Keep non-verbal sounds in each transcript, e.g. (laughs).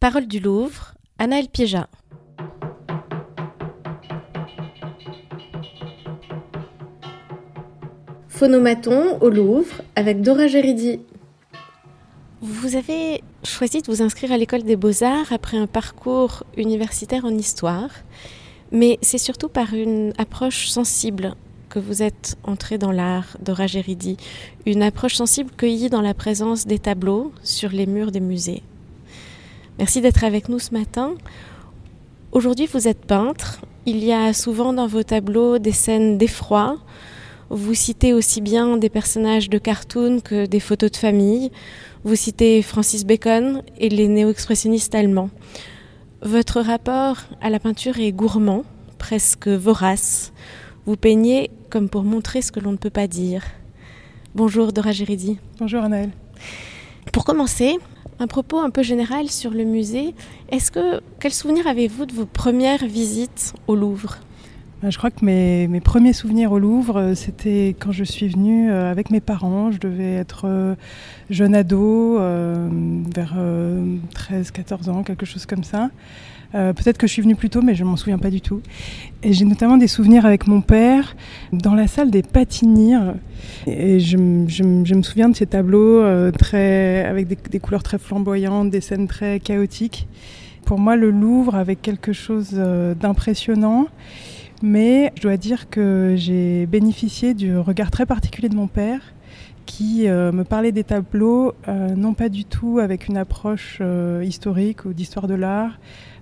Parole du Louvre, Anaël Piéja. Phonomaton au Louvre avec Dora Géridi. Vous avez choisi de vous inscrire à l'école des beaux-arts après un parcours universitaire en histoire, mais c'est surtout par une approche sensible que vous êtes entré dans l'art Dora Géridi, une approche sensible cueillie dans la présence des tableaux sur les murs des musées. Merci d'être avec nous ce matin. Aujourd'hui, vous êtes peintre. Il y a souvent dans vos tableaux des scènes d'effroi, vous citez aussi bien des personnages de cartoon que des photos de famille. Vous citez Francis Bacon et les néo-expressionnistes allemands. Votre rapport à la peinture est gourmand, presque vorace. Vous peignez comme pour montrer ce que l'on ne peut pas dire. Bonjour Dora Géridi. Bonjour Anaël. Pour commencer, un propos un peu général sur le musée. Est-ce que quel souvenir avez-vous de vos premières visites au Louvre? Bah, je crois que mes, mes, premiers souvenirs au Louvre, euh, c'était quand je suis venue euh, avec mes parents. Je devais être euh, jeune ado, vers 13-14 ans, quelque chose comme ça. Peut-être que je suis venue plus tôt, mais je m'en souviens pas du tout. Et j'ai notamment des souvenirs avec mon père dans la salle des Patinières. Et je, me souviens de ces tableaux très, avec des, des, couleurs très flamboyantes, des scènes très chaotiques. Pour moi, le Louvre avait quelque chose d'impressionnant. Mais je dois dire que j'ai bénéficié du regard très particulier de mon père qui euh, me parlait des tableaux, euh, non pas du tout avec une approche euh, historique ou d'histoire de l'art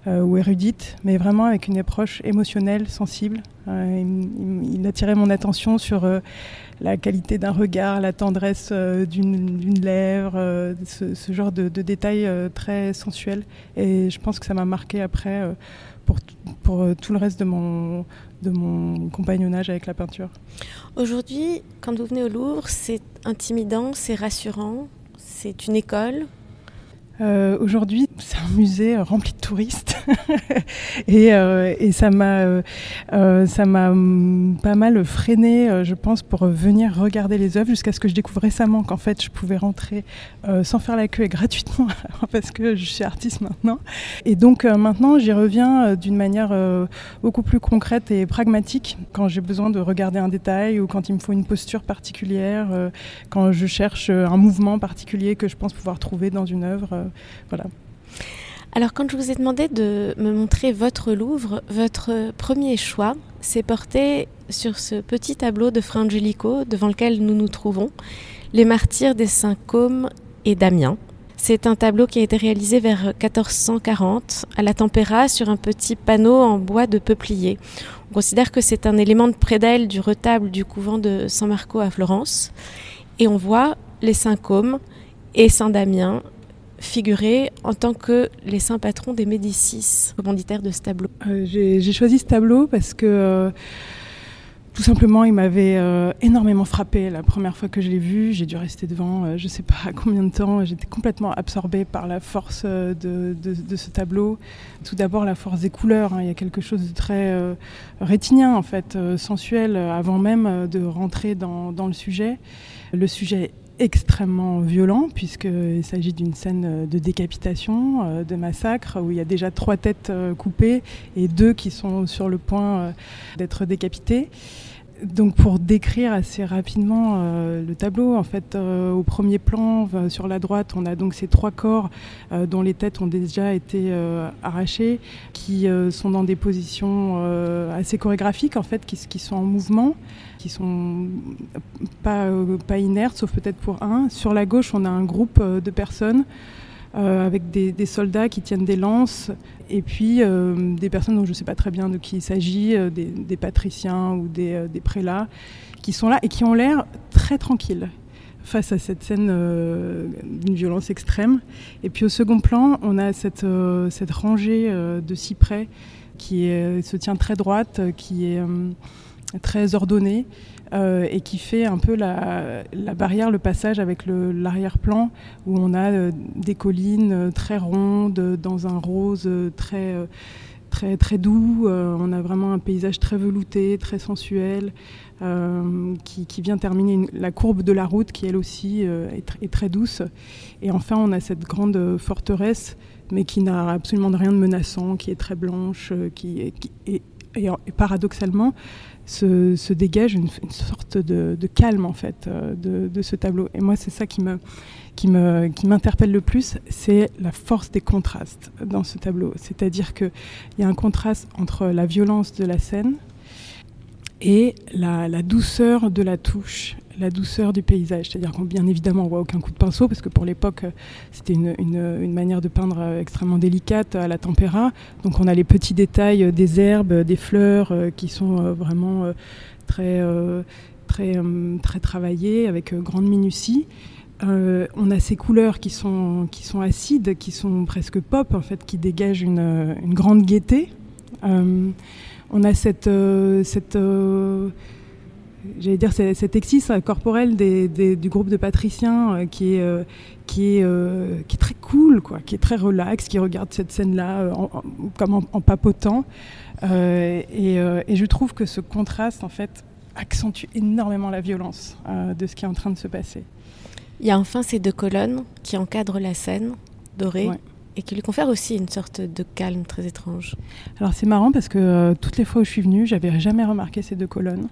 ou érudite, mais vraiment avec une approche émotionnelle, sensible. Il, attirait mon attention sur la qualité d'un regard, la tendresse d'une lèvre, ce, ce, genre de, de détails très sensuels. Et je pense que ça m'a marqué après pour, pour tout le reste de mon compagnonnage avec la peinture. Aujourd'hui, quand vous venez au Louvre, c'est intimidant, c'est rassurant, c'est une école, euh, Aujourd'hui, c'est un musée rempli de touristes (laughs) et, euh, et, ça m'a euh, m'a pas mal freiné, euh, je pense, pour venir regarder les œuvres jusqu'à ce que je découvre récemment qu'en fait, je pouvais rentrer euh, sans faire la queue et (laughs) gratuitement (laughs) parce que je suis artiste maintenant. Et donc maintenant, j'y reviens d'une manière beaucoup plus concrète et pragmatique quand j'ai besoin de regarder un détail ou quand il me faut une posture particulière, quand je cherche un mouvement particulier que je pense pouvoir trouver dans une œuvre voilà. Alors quand je vous ai demandé de me montrer votre Louvre, votre premier choix s'est porté sur ce petit tableau de Fra Angelico devant lequel nous nous trouvons, Les martyrs des Saints Côme et Damien. C'est un tableau qui a été réalisé vers 1440 à la tempéra sur un petit panneau en bois de peuplier. On considère que c'est un élément de prédelle du retable du couvent de San Marco à Florence. Et on voit les Saints Côme et Saint Damien figurer en tant que les saints patrons des Médicis, commanditaires de ce tableau euh, J'ai choisi ce tableau parce que euh, tout simplement il m'avait euh, énormément frappé la première fois que je l'ai vu. J'ai dû rester devant je ne sais pas (laughs) combien de temps. J'étais complètement absorbée par la force de, ce tableau. Tout d'abord la force des couleurs. Hein. Il y a quelque chose de très rétinien en fait, sensuel avant même de rentrer dans, dans le sujet. Le sujet extrêmement violent puisqu'il s'agit d'une scène de décapitation, euh, de massacre, où il y a déjà trois têtes euh, coupées et deux qui sont sur le point euh, d'être décapitées. Donc pour décrire assez rapidement euh, le tableau, en fait, euh, au premier plan, euh, sur la droite, on a donc ces trois corps dont les têtes ont déjà été arrachées, qui sont dans des positions assez chorégraphiques, en fait, qui, qui, sont en mouvement, qui sont pas, pas inertes, sauf peut-être pour un. Sur la gauche, on a un groupe de personnes euh, avec des, soldats qui tiennent des lances, et puis euh, des personnes dont je ne sais pas très bien de qui il s'agit, euh, des, des, patriciens ou des, des, prélats, qui sont là et qui ont l'air très tranquilles face à cette scène d'une violence extrême. Et puis au second plan, on a cette, cette rangée de cyprès qui se tient très droite, qui est très ordonnée euh, et qui fait un peu la, barrière, le passage avec l'arrière-plan où on a euh, des collines euh, très rondes dans un rose très, très, très doux. On a vraiment un paysage très velouté, très sensuel. Qui, qui, vient terminer la courbe de la route qui elle aussi est, tr est, très douce. Et enfin on a cette grande forteresse mais qui n'a absolument rien de menaçant, qui est très blanche, qui, et, paradoxalement se, dégage une, sorte de, calme en fait de, de, ce tableau. Et moi, c'est ça qui m'interpelle le plus, c'est la force des contrastes dans ce tableau. C'est-à-dire qu'il y a un contraste entre la violence de la scène et la, douceur de la touche, la douceur du paysage. C'est-à-dire qu'on bien évidemment on voit aucun coup de pinceau parce que pour l'époque c'était une, une, manière de peindre extrêmement délicate à la tempéra. Donc on a les petits détails des herbes, des fleurs euh, qui sont euh, vraiment euh, très très très travaillés avec grande minutie. on a ces couleurs qui sont, qui sont acides, qui sont presque pop, en fait, qui dégagent une, une grande gaieté on a cette, euh, cette euh, j'allais dire cet exis corporel du groupe de patriciens euh, qui est qui est qui est très cool quoi qui est très relax qui regarde cette scène là comme en, papotant et, je trouve que ce contraste en fait accentue énormément la violence de ce qui est en train de se passer il y a enfin ces deux colonnes qui encadrent la scène dorée et qui lui confère aussi une sorte de calme très étrange. Alors c'est marrant parce que euh, toutes les fois où je suis venue, j'avais jamais remarqué ces deux colonnes.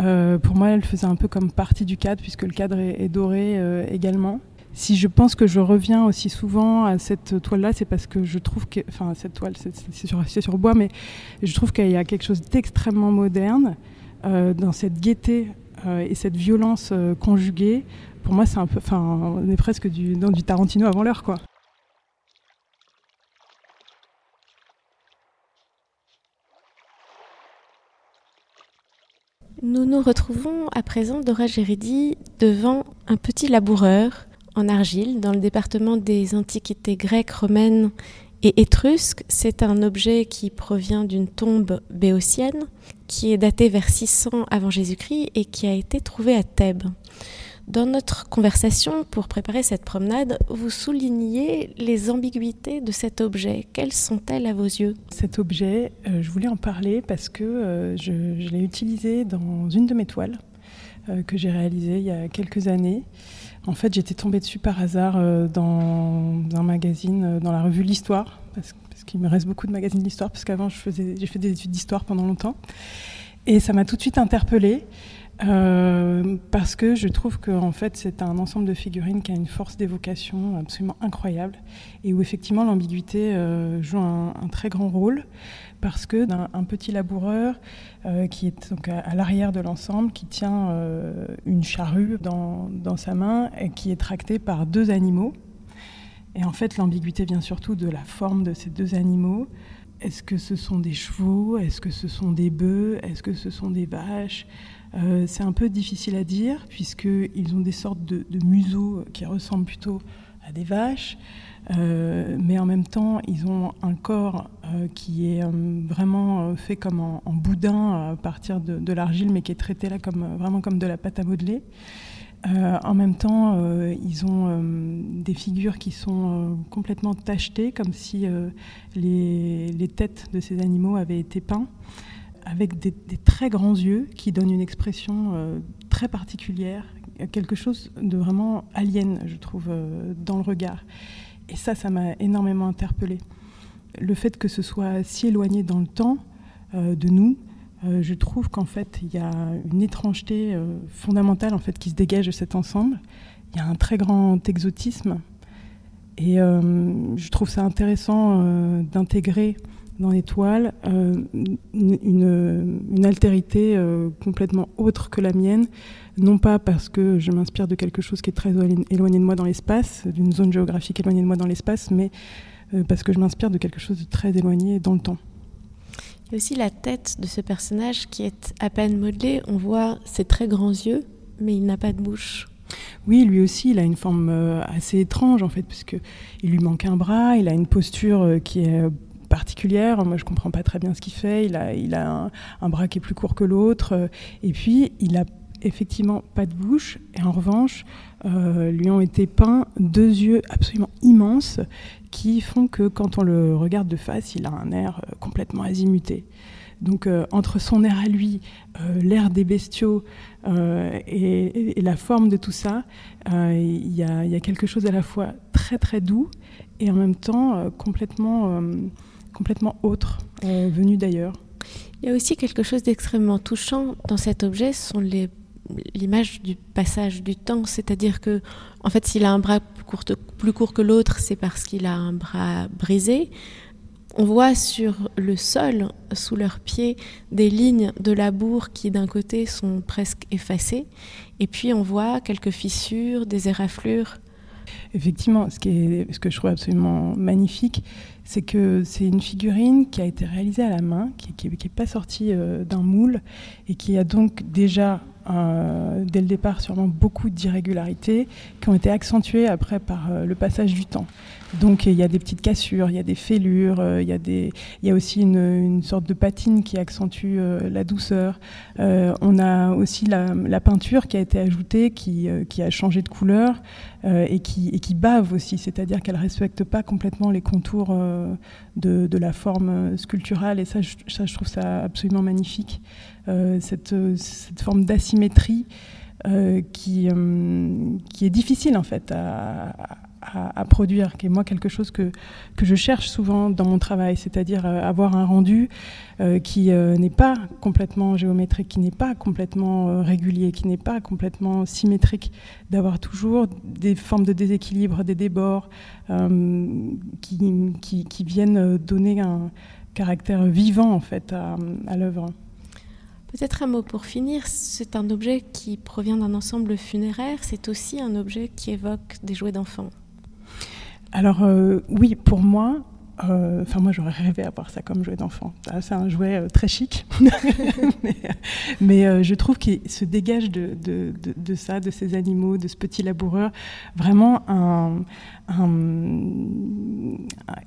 Euh, pour moi, elles faisaient un peu comme partie du cadre puisque le cadre est, doré euh, également. Si je pense que je reviens aussi souvent à cette toile-là, c'est parce que je trouve que, enfin cette toile, c'est sur, sur, bois, mais je trouve qu'il y a quelque chose d'extrêmement moderne dans cette gaieté et cette violence conjuguée. Pour moi, c'est un peu, enfin, on est presque du, dans du Tarantino avant l'heure, quoi. Nous nous retrouvons à présent, Dora Géridi, devant un petit laboureur en argile dans le département des antiquités grecques, romaines et étrusques. C'est un objet qui provient d'une tombe béotienne qui est datée vers 600 avant Jésus-Christ et qui a été trouvée à Thèbes. Dans notre conversation pour préparer cette promenade, vous souligniez les ambiguïtés de cet objet. Quelles sont-elles à vos yeux? Cet objet, euh, je voulais en parler parce que euh, je, l'ai utilisé dans une de mes toiles euh, que j'ai réalisée il y a quelques années. En fait, j'étais tombée dessus par hasard dans un magazine, dans la revue L'Histoire, parce, parce qu'il me reste beaucoup de magazines d'histoire, parce qu'avant, j'ai fait des études d'histoire pendant longtemps. Et ça m'a tout de suite interpellée. Euh, parce que je trouve que en fait c'est un ensemble de figurines qui a une force d'évocation absolument incroyable et où effectivement l'ambiguïté euh, joue un, très grand rôle parce que d'un un petit laboureur euh, qui est donc à, l'arrière de l'ensemble qui tient une charrue dans, dans, sa main et qui est tractée par deux animaux. Et en fait l'ambiguïté vient surtout de la forme de ces deux animaux. Est-ce que ce sont des chevaux? Est-ce que ce sont des bœufs? Est-ce que ce sont des vaches? Euh, c'est un peu difficile à dire, puisqu'ils ont des sortes de, museaux qui ressemblent plutôt à des vaches, euh, mais en même temps, ils ont un corps euh, qui est vraiment fait comme en, boudin à partir de, l'argile, mais qui est traité là comme, vraiment comme de la pâte à modeler. en même temps, ils ont des figures qui sont complètement tachetées, comme si les, têtes de ces animaux avaient été peints avec des, très grands yeux qui donnent une expression euh, très particulière, quelque chose de vraiment alien, je trouve, euh, dans le regard. Et ça, ça m'a énormément interpellée. Le fait que ce soit si éloigné dans le temps euh, de nous, je trouve qu'en fait, il y a une étrangeté fondamentale en fait, qui se dégage de cet ensemble. Il y a un très grand exotisme. Et je trouve ça intéressant d'intégrer dans les toiles euh, une, altérité euh, complètement autre que la mienne, non pas parce que je m'inspire de quelque chose qui est très éloigné de moi dans l'espace, d'une zone géographique éloignée de moi dans l'espace, mais euh, parce que je m'inspire de quelque chose de très éloigné dans le temps. Il y a aussi la tête de ce personnage qui est à peine modelée. On voit ses très grands yeux, mais il n'a pas de bouche. Oui, lui aussi, il a une forme assez étrange en fait, puisque il lui manque un bras, il a une posture qui est particulière. Moi, je comprends pas très bien ce qu'il fait. Il a, il a un, bras qui est plus court que l'autre. Euh, et puis, il a effectivement pas de bouche. Et en revanche, euh, lui ont été peints deux yeux absolument immenses qui font que quand on le regarde de face, il a un air euh, complètement azimuté. Donc entre son air à lui, l'air des bestiaux et, la forme de tout ça, il y, a quelque chose à la fois très très très doux et en même temps complètement, complètement autre, venu d'ailleurs. Il y a aussi quelque chose d'extrêmement touchant dans cet objet, ce sont les l'image du passage du temps, c'est-à-dire que, en fait, s'il a un bras plus court, plus court que l'autre, c'est parce qu'il a un bras brisé. On voit sur le sol, sous leurs pieds, des lignes de labour qui, d'un côté, sont presque effacées, et puis on voit quelques fissures, des éraflures. Effectivement, ce, qui est, ce que je trouve absolument magnifique, c'est que c'est une figurine qui a été réalisée à la main, qui n'est pas sortie euh, d'un moule, et qui a donc déjà euh, dès le départ sûrement beaucoup d'irrégularités qui ont été accentuées après par euh, le passage du temps. Donc il y a des petites cassures, il y a des fêlures, il, y a aussi une, sorte de patine qui accentue la douceur. on a aussi la, peinture qui a été ajoutée, qui, a changé de couleur et qui bave aussi, c'est-à-dire qu'elle ne respecte pas complètement les contours de, de, la forme sculpturale et ça je trouve ça absolument magnifique. Euh, cette, cette, forme d'asymétrie euh, qui, euh, qui est difficile en fait à, produire, qui est moi quelque chose que, que je cherche souvent dans mon travail, c'est-à-dire avoir un rendu qui n'est pas complètement géométrique, qui n'est pas complètement régulier, qui n'est pas complètement symétrique, d'avoir toujours des formes de déséquilibre, des débords qui, qui, qui, viennent donner un caractère vivant en fait à, à l'œuvre. Peut-être un mot pour finir, c'est un objet qui provient d'un ensemble funéraire, c'est aussi un objet qui évoque des jouets d'enfants. Alors euh, oui, pour moi, enfin, moi, j'aurais rêvé avoir ça comme jouet d'enfant. Ah, c'est un jouet euh, très chic, (laughs) mais, je trouve qu'il se dégage de, ça, de ces animaux, de ce petit laboureur, vraiment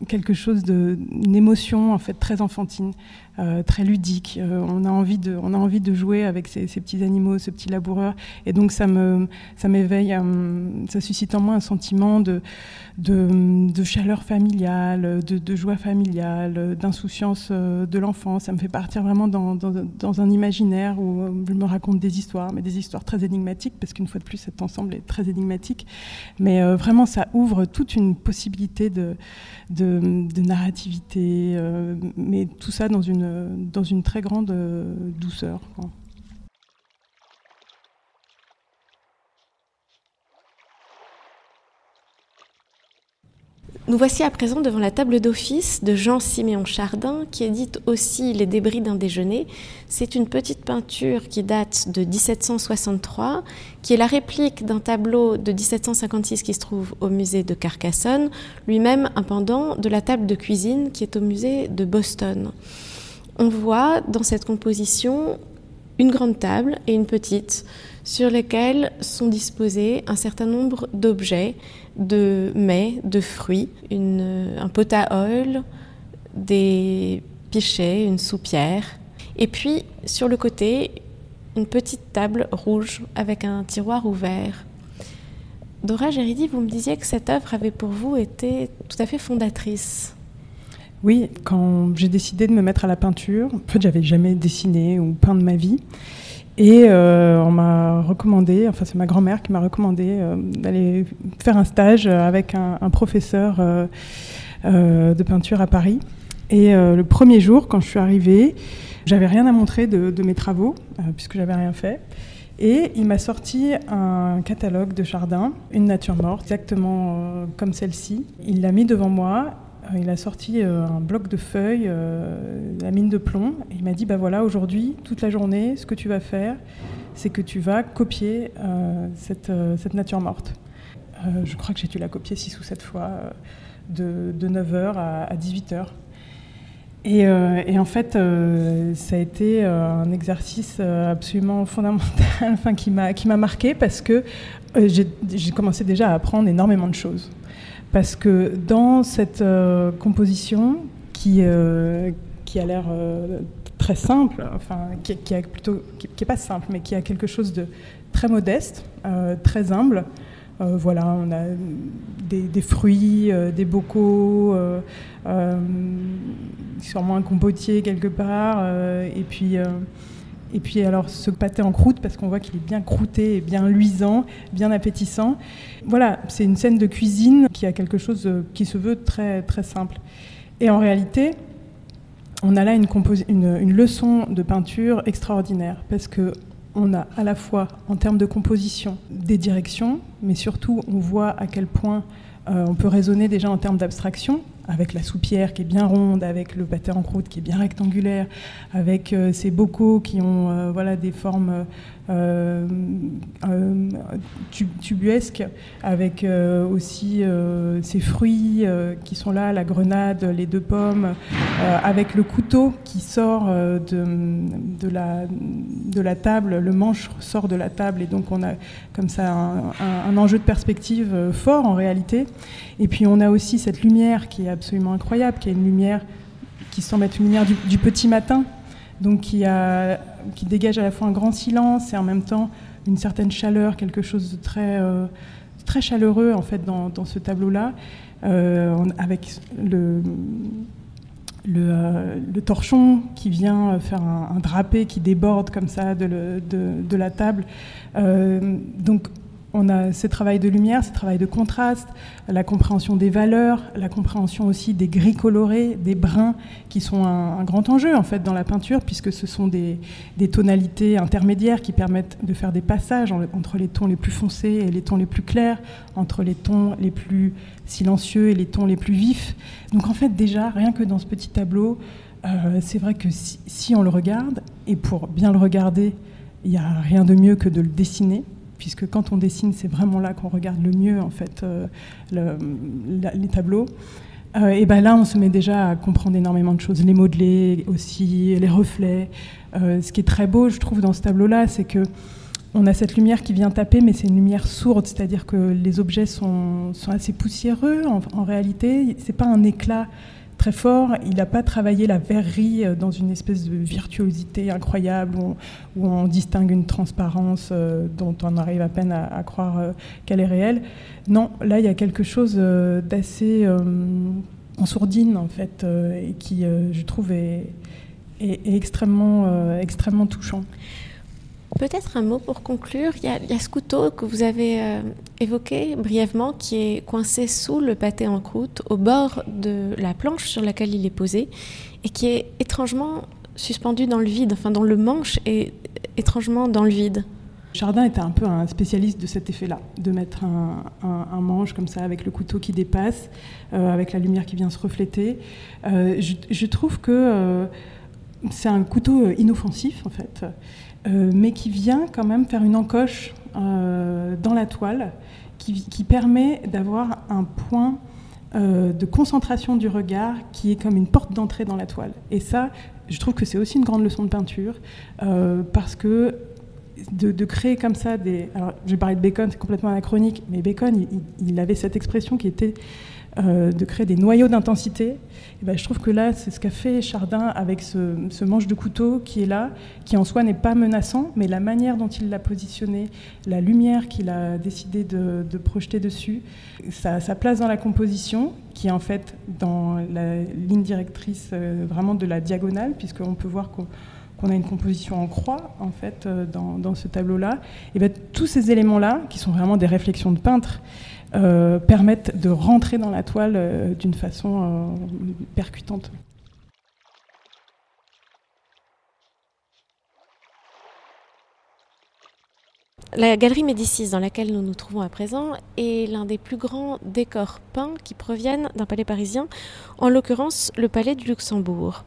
quelque chose une émotion en fait très enfantine. Euh, très ludique. Euh, on, a envie de, on a envie de jouer avec ces, petits animaux, ce petit laboureur. Et donc ça me, ça m'éveille, euh, ça suscite en moi un sentiment de, de, chaleur familiale, de, joie familiale, d'insouciance de l'enfant. Ça me fait partir vraiment dans, dans, un imaginaire où je me raconte des histoires, mais des histoires très énigmatiques, parce qu'une fois de plus, cet ensemble est très énigmatique. Mais vraiment, ça ouvre toute une possibilité de, de, narrativité, mais tout ça dans une dans une très grande euh, douceur. Nous voici à présent devant la table d'office de Jean-Siméon Chardin, qui édite aussi Les débris d'un déjeuner. C'est une petite peinture qui date de 1763, qui est la réplique d'un tableau de 1756 qui se trouve au musée de Carcassonne, lui-même un pendant de la table de cuisine qui est au musée de Boston on voit dans cette composition une grande table et une petite sur lesquelles sont disposés un certain nombre d'objets, de mets, de fruits, un pot à oil, des pichets, une soupière, et puis sur le côté, une petite table rouge avec un tiroir ouvert. Dora Géridi, vous me disiez que cette œuvre avait pour vous été tout à fait fondatrice. Oui, quand j'ai décidé de me mettre à la peinture, en fait, j'avais jamais dessiné ou peint de ma vie. Et euh, on m'a recommandé, enfin c'est ma grand-mère qui m'a recommandé euh, d'aller faire un stage avec un, professeur euh, de peinture à Paris. Et le premier jour, quand je suis arrivée, j'avais rien à montrer de, mes travaux, puisque j'avais rien fait. Et il m'a sorti un catalogue de jardin, une nature morte, exactement comme celle-ci. Il l'a mis devant moi euh, il a sorti euh, un bloc de feuilles, euh, la mine de plomb, et il m'a dit, bah voilà, aujourd'hui, toute la journée, ce que tu vas faire, c'est que tu vas copier cette, nature morte. je crois que j'ai dû la copier 6 ou 7 fois, de, de 9h à, 18h. Et, et, en fait, ça a été un exercice absolument (laughs) fondamental, enfin, qui m'a marqué parce que j'ai commencé déjà à apprendre énormément de choses. Parce que dans cette euh, composition qui, euh, qui a l'air euh, très simple, enfin qui, qui, a plutôt, qui, est pas simple, mais qui a quelque chose de très modeste, très humble. Voilà, on a des, fruits, des bocaux, sûrement un compotier quelque part, et puis Et puis alors ce pâté en croûte, parce qu'on voit qu'il est bien croûté, bien luisant, bien appétissant. Voilà, c'est une scène de cuisine qui a quelque chose qui se veut très, très simple. Et en réalité, on a là une, une, leçon de peinture extraordinaire, parce que on a à la fois, en termes de composition, des directions, mais surtout, on voit à quel point euh, on peut raisonner déjà en termes d'abstraction, avec la soupière qui est bien ronde, avec le pâté en croûte qui est bien rectangulaire, avec euh, ces bocaux qui ont euh, voilà, des formes euh, euh, tubuesque, avec aussi ces fruits qui sont là, la grenade, les deux pommes, avec le couteau qui sort de, de, la, de la table, le manche sort de la table, et donc on a comme ça un, enjeu de perspective fort en réalité. Et puis on a aussi cette lumière qui est absolument incroyable, qui est une lumière qui semble être une lumière du petit matin, donc qui, dégage à la fois un grand silence et en même temps une certaine chaleur, quelque chose de très, euh, très chaleureux en fait dans, ce tableau-là, euh, avec le, euh, torchon qui vient faire un, drapé qui déborde comme ça de la table. donc on a ce travail de lumière, ce travail de contraste, la compréhension des valeurs, la compréhension aussi des gris colorés, des bruns, qui sont un, grand enjeu en fait dans la peinture, puisque ce sont des, tonalités intermédiaires qui permettent de faire des passages entre les tons les plus foncés et les tons les plus clairs, entre les tons les plus silencieux et les tons les plus vifs. Donc en fait déjà, rien que dans ce petit tableau, euh, c'est vrai que si, si on le regarde, et pour bien le regarder, il n'y a rien de mieux que de le dessiner puisque quand on dessine, c'est vraiment là qu'on regarde le mieux en fait euh, les tableaux. Euh, et ben là, on se met déjà à comprendre énormément de choses, les modelés aussi, les reflets. Euh, ce qui est très beau, je trouve, dans ce tableau-là, c'est que on a cette lumière qui vient taper, mais c'est une lumière sourde, c'est-à-dire que les objets sont, assez poussiéreux. En, en réalité, c'est pas un éclat très fort. Il n'a pas travaillé la verrerie euh, dans une espèce de virtuosité incroyable où on, distingue une transparence euh, dont on arrive à peine à, croire euh, qu'elle est réelle. Non, là, il y a quelque chose d'assez en sourdine, en fait, et qui, je trouve, est, extrêmement, extrêmement touchant. Peut-être un mot pour conclure. Il y, a, ce couteau que vous avez euh, évoqué brièvement qui est coincé sous le pâté en croûte, au bord de la planche sur laquelle il est posé, et qui est étrangement suspendu dans le vide, enfin dont le manche est étrangement dans le vide. Chardin était un peu un spécialiste de cet effet-là, de mettre un, manche comme ça avec le couteau qui dépasse, euh, avec la lumière qui vient se refléter. Euh, je, je, trouve que c'est un couteau inoffensif en fait. Euh, mais qui vient quand même faire une encoche euh, dans la toile qui, permet d'avoir un point euh, de concentration du regard qui est comme une porte d'entrée dans la toile. Et ça, je trouve que c'est aussi une grande leçon de peinture parce que de, créer comme ça des. Alors, je vais parler de Bacon, c'est complètement anachronique, mais Bacon, il avait cette expression qui était euh, de créer des noyaux d'intensité. Ben, je trouve que là, c'est ce qu'a fait Chardin avec ce, manche de couteau qui est là, qui en soi n'est pas menaçant, mais la manière dont il l'a positionné, la lumière qu'il a décidé de, projeter dessus, sa, place dans la composition, qui est en fait dans la ligne directrice euh, vraiment de la diagonale, puisqu'on peut voir qu'on a une composition en croix en fait euh, dans, ce tableau-là. Et ben, tous ces éléments-là, qui sont vraiment des réflexions de peintre, euh, permettent de rentrer dans la toile euh, d'une façon euh, percutante. La galerie Médicis dans laquelle nous nous trouvons à présent est l'un des plus grands décors peints qui proviennent d'un palais parisien, en l'occurrence le palais du Luxembourg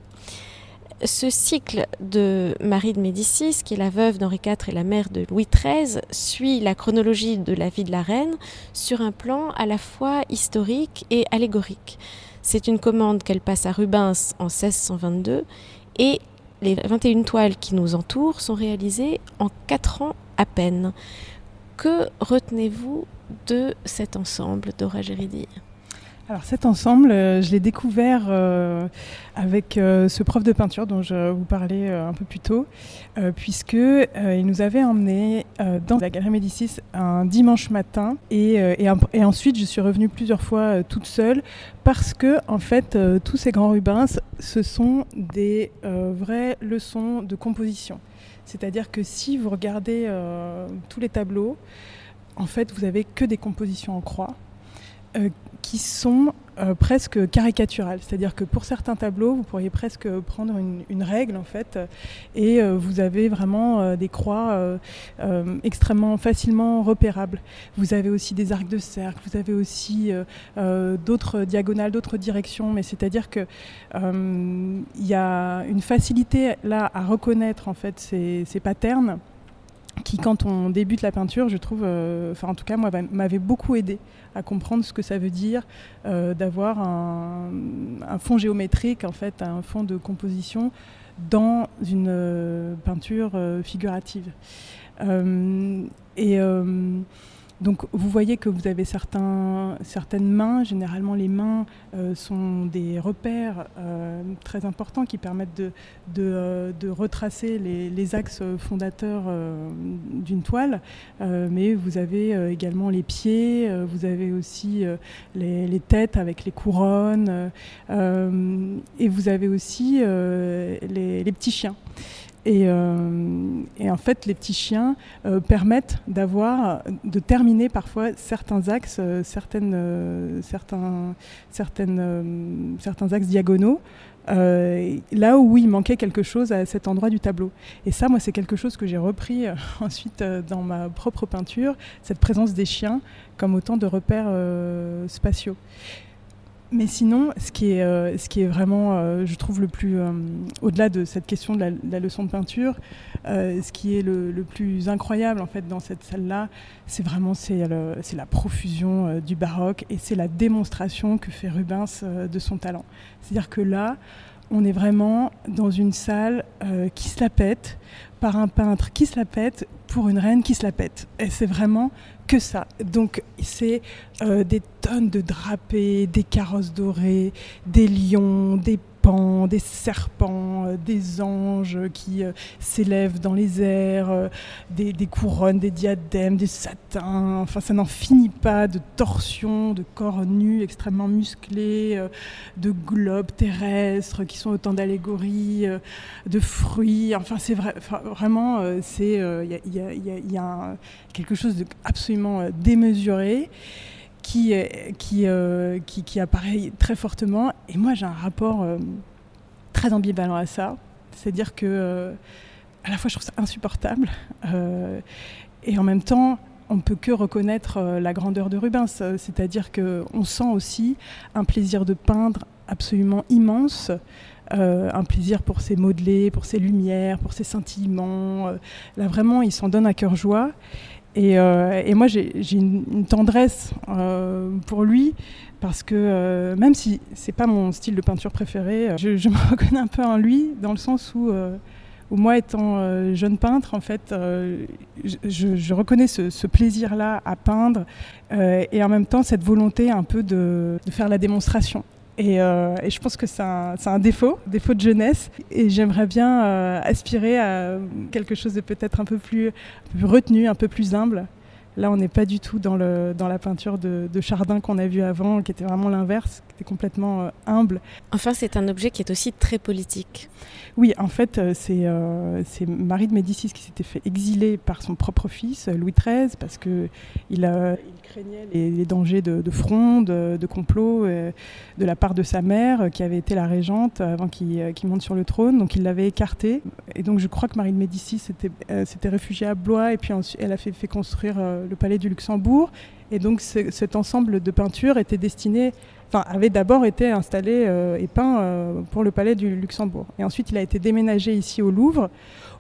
ce cycle de Marie de Médicis, qui est la veuve d'Henri IV et la mère de Louis XIII, suit la chronologie de la vie de la reine sur un plan à la fois historique et allégorique. C'est une commande qu'elle passe à Rubens en 1622 et les 21 toiles qui nous entourent sont réalisées en 4 ans à peine. Que retenez-vous de cet ensemble d'Ora Géridi? Alors cet ensemble, euh, je l'ai découvert euh, avec euh, ce prof de peinture dont je vous parlais un peu plus tôt, puisque il nous avait emmené dans la Galerie Médicis un dimanche matin et, ensuite je suis revenue plusieurs fois toute seule parce que en fait tous ces grands Rubens, ce sont des vraies leçons de composition. C'est-à-dire que si vous regardez tous les tableaux, en fait, vous avez que des compositions en croix qui sont euh, presque caricaturales. C'est-à-dire que pour certains tableaux, vous pourriez presque prendre une, règle en fait, et euh, vous avez vraiment euh, des croix extrêmement facilement repérables. Vous avez aussi des arcs de cercle, vous avez aussi d'autres diagonales, d'autres directions, mais c'est-à-dire que il y a une facilité là à reconnaître en fait ces patterns qui, quand on débute la peinture, je trouve, euh, enfin en tout cas moi, m'avait beaucoup aidé à comprendre ce que ça veut dire euh, d'avoir un, fond géométrique, en fait, un fond de composition dans une euh, peinture figurative. et donc vous voyez que vous avez certains, certaines mains, généralement les mains euh, sont des repères euh, très importants qui permettent de, de, euh, retracer les, axes fondateurs d'une toile, mais vous avez également les pieds, vous avez aussi les, têtes avec les couronnes, et vous avez aussi les petits chiens. Euh, et, en fait, les petits chiens euh, permettent d'avoir, de terminer parfois certains axes, euh, certaines, certains, certaines, certains axes diagonaux. là où il manquait quelque chose à cet endroit du tableau. Et ça, moi, c'est quelque chose que j'ai repris (laughs) ensuite dans ma propre peinture, cette présence des chiens comme autant de repères spatiaux. Mais sinon, ce qui est, euh, ce qui est vraiment, euh, je trouve, le plus, euh, au-delà de cette question de la, leçon de peinture, ce qui est le, plus incroyable en fait dans cette salle-là, c'est vraiment c'est, la profusion du baroque et c'est la démonstration que fait Rubens de son talent. C'est-à-dire que là, on est vraiment dans une salle qui se la pète par un peintre qui se la pète pour une reine qui se la pète. Et c'est vraiment que ça. Donc c'est euh, des tonnes de drapés, des carrosses dorées, des lions, des des serpents, euh, des anges qui euh, s'élèvent dans les airs, euh, des, couronnes, des diadèmes, des satins. Enfin, ça n'en finit pas de torsions, de corps nus extrêmement musclés, de globes terrestres qui sont autant d'allégories, de fruits. Enfin, c'est vrai, vraiment, c'est il y a, quelque chose d'absolument démesuré. Euh, euh, qui, qui, apparaît très fortement. Et moi, j'ai un rapport euh, très ambivalent à ça. C'est-à-dire que, à la fois, je trouve ça insupportable. et en même temps, on ne peut que reconnaître la grandeur de Rubens. C'est-à-dire qu'on sent aussi un plaisir de peindre absolument immense. un plaisir pour ses modelés, pour ses lumières, pour ses scintillements. là, vraiment, il s'en donne à cœur joie. Euh, et, moi, j'ai une, tendresse euh, pour lui parce que euh, même si c'est pas mon style de peinture préféré, je, (laughs) me reconnais un peu en lui dans le sens où, où moi, étant jeune peintre, en fait, je, reconnais ce, plaisir-là à peindre et en même temps cette volonté un peu de faire la démonstration. Euh, et, je pense que c'est un, défaut, défaut de jeunesse. Et j'aimerais bien euh, aspirer à quelque chose de peut-être un peu plus, retenu, un peu plus humble. Là, on n'est pas du tout dans, la peinture de, Chardin qu'on a vu avant, qui était vraiment l'inverse, complètement euh, humble. Enfin, c'est un objet qui est aussi très politique. Oui, en fait, c'est Marie de Médicis qui s'était fait exiler par son propre fils, Louis XIII, parce qu'il il craignait les, dangers de, de fronde, de, complot euh, de la part de sa mère, euh, qui avait été la régente avant qu'il euh, monte sur le trône. Donc il l'avait écarté. Et donc je crois que Marie de Médicis s'était réfugiée à Blois et puis elle a fait, fait construire le palais du Luxembourg. Et donc cet ensemble de peintures était destiné, enfin avait d'abord été installé et peint pour le palais du Luxembourg. Et ensuite il a été déménagé ici au Louvre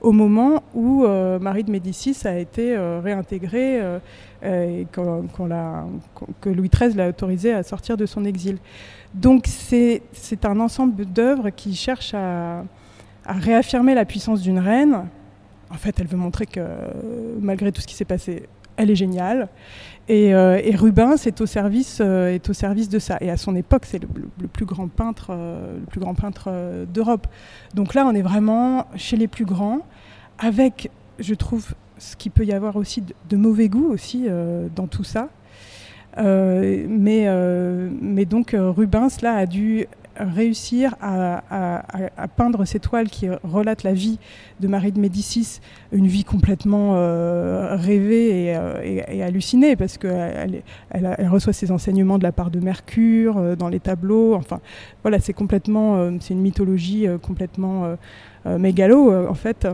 au moment où Marie de Médicis a été réintégrée euh, et que Louis XIII l'a autorisé à sortir de son exil. Donc c'est un ensemble d'œuvres qui cherchent à, réaffirmer la puissance d'une reine. En fait, elle veut montrer que malgré tout ce qui s'est passé, elle est géniale. Et, euh, Rubens est au service euh, est au service de ça. Et à son époque, c'est le, plus grand peintre le plus grand peintre d'Europe. Donc là, on est vraiment chez les plus grands, avec, je trouve, ce qu'il peut y avoir aussi de, mauvais goût aussi euh, dans tout ça. Euh, mais, euh, mais donc Rubens là a dû réussir à, peindre ces toiles qui relatent la vie de Marie de Médicis, une vie complètement euh, rêvée et, hallucinée, parce qu'elle elle, reçoit ses enseignements de la part de Mercure dans les tableaux. Enfin, voilà, c'est complètement, c'est une mythologie complètement mégalo, en fait.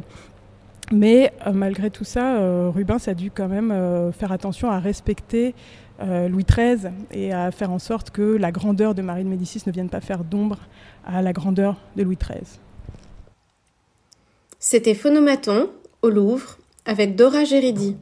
Mais malgré tout ça, Rubens a dû quand même faire attention à respecter euh, Louis XIII et à faire en sorte que la grandeur de Marie de Médicis ne vienne pas faire d'ombre à la grandeur de Louis XIII. C'était Phonomaton au Louvre avec Dora Géridi.